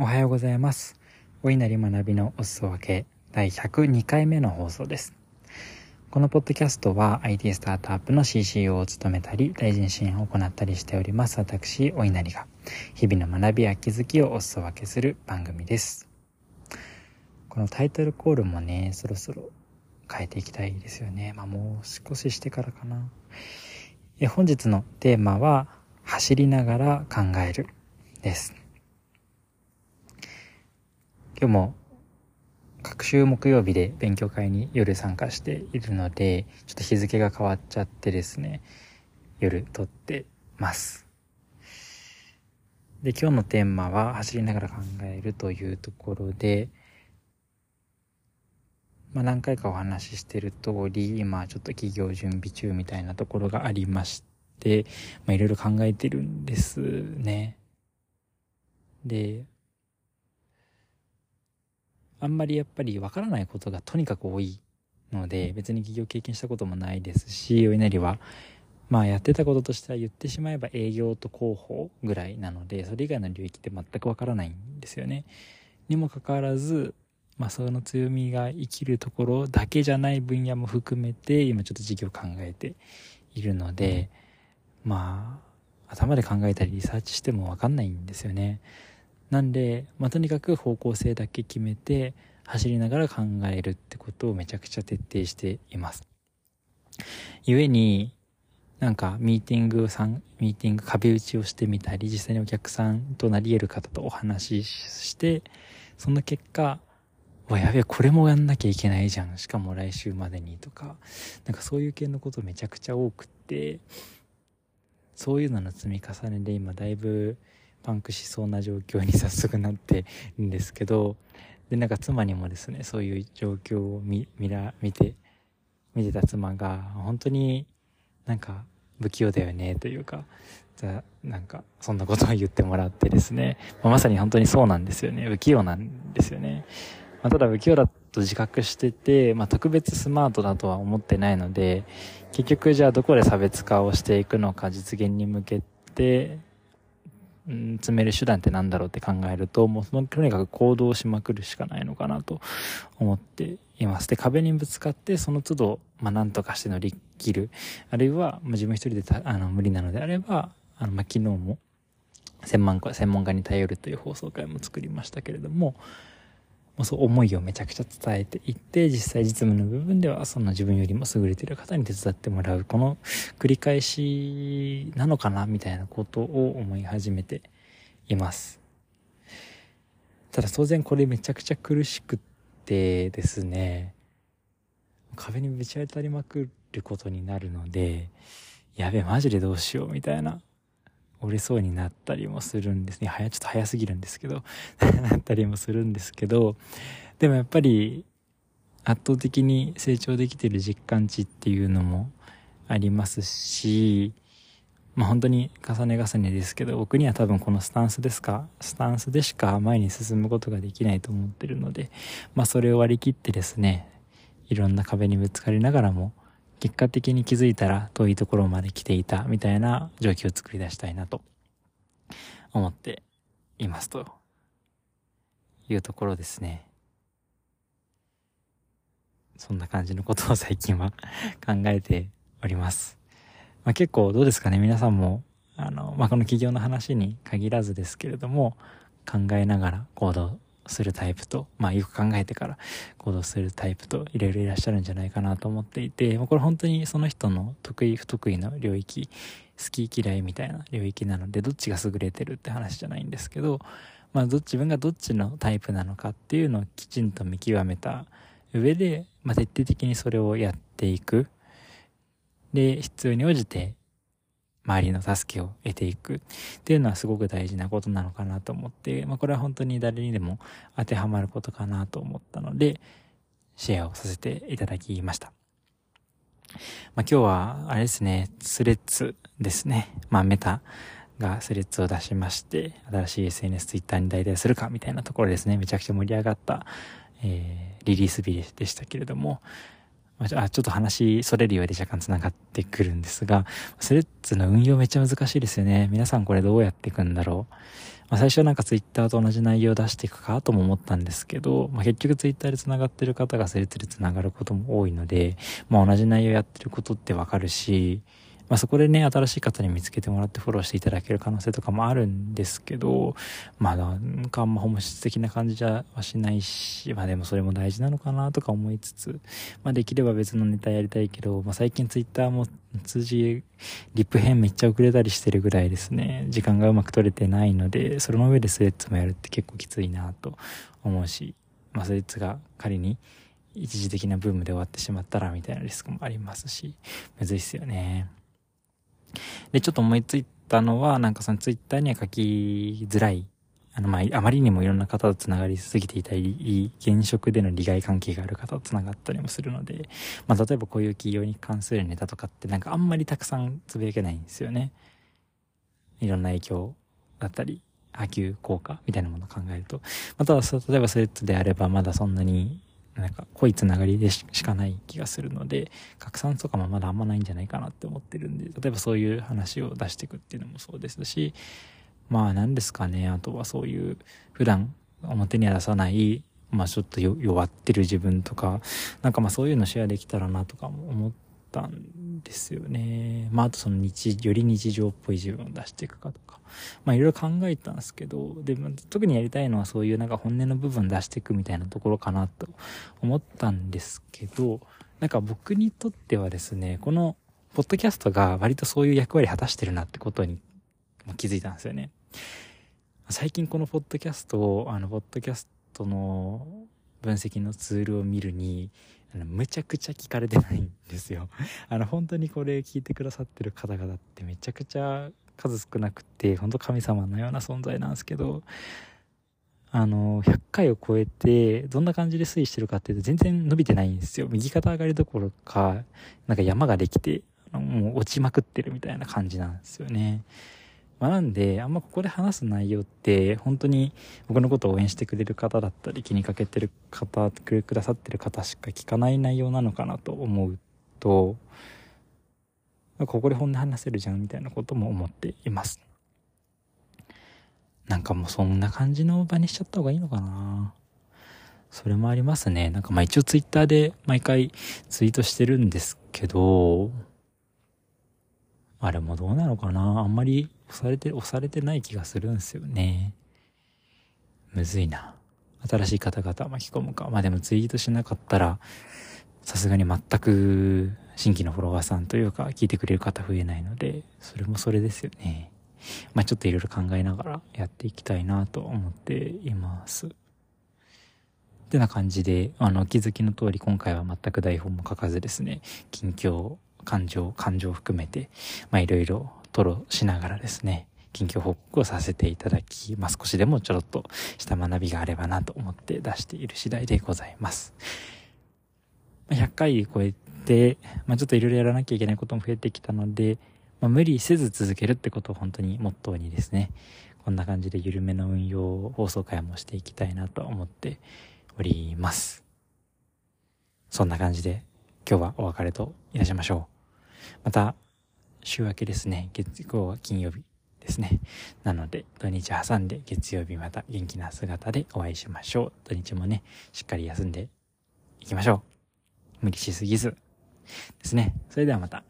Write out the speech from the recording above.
おはようございます。お稲荷学びのお裾分け第102回目の放送です。このポッドキャストは IT スタートアップの CCO を務めたり、大臣支援を行ったりしております。私、お稲荷が日々の学びや気づきをお裾分けする番組です。このタイトルコールもね、そろそろ変えていきたいですよね。まあもう少ししてからかな。え本日のテーマは、走りながら考えるです。今日も各週木曜日で勉強会に夜参加しているので、ちょっと日付が変わっちゃってですね、夜撮ってます。で、今日のテーマは走りながら考えるというところで、まあ何回かお話ししてる通り、今ちょっと企業準備中みたいなところがありまして、まあいろいろ考えてるんですね。で、あんまりやっぱりわからないことがとにかく多いので、別に企業経験したこともないですし、お稲荷は、まあやってたこととしては言ってしまえば営業と広報ぐらいなので、それ以外の領域って全くわからないんですよね。にもかかわらず、まあその強みが生きるところだけじゃない分野も含めて、今ちょっと事業を考えているので、まあ、頭で考えたりリサーチしてもわかんないんですよね。なんで、まあ、とにかく方向性だけ決めて走りながら考えるってことをめちゃくちゃ徹底しています。故に、なんかミーティングさん、ミーティング壁打ちをしてみたり、実際にお客さんとなり得る方とお話しして、その結果、わ、やべえ、これもやんなきゃいけないじゃん。しかも来週までにとか、なんかそういう系のことめちゃくちゃ多くって、そういうのの積み重ねで今だいぶパンクしそうな状況に早速なってるんですけど、で、なんか妻にもですね、そういう状況を見、見ら、見て、見てた妻が、本当になんか不器用だよね、というか、なんか、そんなことを言ってもらってですね、まあ、まさに本当にそうなんですよね。不器用なんですよね。まあ、ただ不器用だと自覚してて、まあ、特別スマートだとは思ってないので、結局じゃあどこで差別化をしていくのか実現に向けて、うん、詰める手段って何だろうって考えると、もうとにかく行動しまくるしかないのかなと思っています。で、壁にぶつかって、その都度、まあ、何とかして乗り切る。あるいは、まあ、自分一人でたあの無理なのであれば、あの、まあ、昨日も、専門家、専門家に頼るという放送回も作りましたけれども、もうそう思いをめちゃくちゃ伝えていって、実際実務の部分ではその自分よりも優れてる方に手伝ってもらう、この繰り返しなのかな、みたいなことを思い始めています。ただ当然これめちゃくちゃ苦しくってですね、壁にぶち当たりまくることになるので、やべえ、マジでどうしよう、みたいな折れそうになったりもするんですね。早、ちょっと早すぎるんですけど、なったりもするんですけど、でもやっぱり圧倒的に成長できてる実感値っていうのもありますし、まあ本当に重ね重ねですけど、僕には多分このスタンスですか、スタンスでしか前に進むことができないと思ってるので、まあそれを割り切ってですね、いろんな壁にぶつかりながらも、結果的に気づいたら遠いところまで来ていたみたいな状況を作り出したいなと思っていますというところですね。そんな感じのことを最近は考えております。まあ、結構どうですかね皆さんも、あの、まあ、この企業の話に限らずですけれども、考えながら行動するタイプと、まあよく考えてから行動するタイプといろいろいらっしゃるんじゃないかなと思っていて、これ本当にその人の得意不得意の領域、好き嫌いみたいな領域なので、どっちが優れてるって話じゃないんですけど、まあど自分がどっちのタイプなのかっていうのをきちんと見極めた上で、まあ徹底的にそれをやっていく。で、必要に応じて周りの助けを得ていくっていうのはすごく大事なことなのかなと思って、まあ、これは本当に誰にでも当てはまることかなと思ったので、シェアをさせていただきました。まあ、今日は、あれですね、スレッズですね。まあ、メタがスレッズを出しまして、新しい SNS、Twitter に代替するかみたいなところですね、めちゃくちゃ盛り上がった、えー、リリース日でしたけれども、あ、ちょっと話それるようで若干繋がってくるんですが、スレッズの運用めっちゃ難しいですよね。皆さんこれどうやっていくんだろう。まあ、最初はなんかツイッターと同じ内容を出していくかとも思ったんですけど、まあ、結局ツイッターで繋がってる方がスレッズで繋がることも多いので、まあ、同じ内容やってることってわかるし、まあ、そこでね、新しい方に見つけてもらってフォローしていただける可能性とかもあるんですけど、まあ、なんかあんま本質的な感じじゃしないし、まあでもそれも大事なのかなとか思いつつ、まあできれば別のネタやりたいけど、まあ最近ツイッターも通じ、リップ編めっちゃ遅れたりしてるぐらいですね、時間がうまく取れてないので、その上でスレッズもやるって結構きついなと思うし、まあスレッズが仮に一時的なブームで終わってしまったらみたいなリスクもありますし、むずいっすよね。で、ちょっと思いついたのは、なんかそのツイッターには書きづらい。あの、まあ、あまりにもいろんな方と繋がりすぎていたり、現職での利害関係がある方と繋がったりもするので、まあ、例えばこういう企業に関するネタとかってなんかあんまりたくさんつぶやけないんですよね。いろんな影響だったり、波及効果みたいなものを考えると。または、例えばスレッズであればまだそんなになんか濃いつながりでしかない気がするので拡散とかもまだあんまないんじゃないかなって思ってるんで例えばそういう話を出していくっていうのもそうですしまあ何ですかねあとはそういう普段表には出さないまあちょっと弱ってる自分とかなんかまあそういうのシェアできたらなとかも思ったんですよねまああとその日より日常っぽい自分を出していくかとかまあいろいろ考えたんですけど、で、特にやりたいのはそういうなんか本音の部分出していくみたいなところかなと思ったんですけど、なんか僕にとってはですね、このポッドキャストが割とそういう役割果たしてるなってことに気づいたんですよね。最近このポッドキャストを、あの、ポッドキャストの分析のツールを見るに、あの、むちゃくちゃ聞かれてないんですよ。あの、本当にこれ聞いてくださってる方々ってめちゃくちゃ数少なくて、本当神様のような存在なんですけど、あの、100回を超えて、どんな感じで推移してるかっていうと全然伸びてないんですよ。右肩上がりどころか、なんか山ができて、もう落ちまくってるみたいな感じなんですよね。まあ、なんで、あんまここで話す内容って、本当に僕のことを応援してくれる方だったり、気にかけてる方、くださってる方しか聞かない内容なのかなと思うと、ここで本音話せるじゃんみたいなことも思っています。なんかもうそんな感じの場にしちゃった方がいいのかなそれもありますね。なんかまあ一応ツイッターで毎回ツイートしてるんですけど、あれもどうなのかなあんまり押されて、押されてない気がするんですよね。むずいな。新しい方々巻き込むか。まあでもツイートしなかったら、さすがに全く新規のフォロワーさんというか聞いてくれる方増えないので、それもそれですよね。まあちょっといろいろ考えながらやっていきたいなと思っています。ってな感じで、あの、気づきの通り今回は全く台本も書かずですね、近況、感情、感情を含めて、まあいろいろ吐露しながらですね、近況報告をさせていただき、まあ少しでもちょろっとした学びがあればなと思って出している次第でございます。100回超えで、まあ、ちょっといろいろやらなきゃいけないことも増えてきたので、まあ、無理せず続けるってことを本当にモットーにですね、こんな感じで緩めの運用放送回もしていきたいなと思っております。そんな感じで今日はお別れといたしましょう。また週明けですね、月曜は金曜日ですね。なので土日挟んで月曜日また元気な姿でお会いしましょう。土日もね、しっかり休んでいきましょう。無理しすぎずですね。それではまた。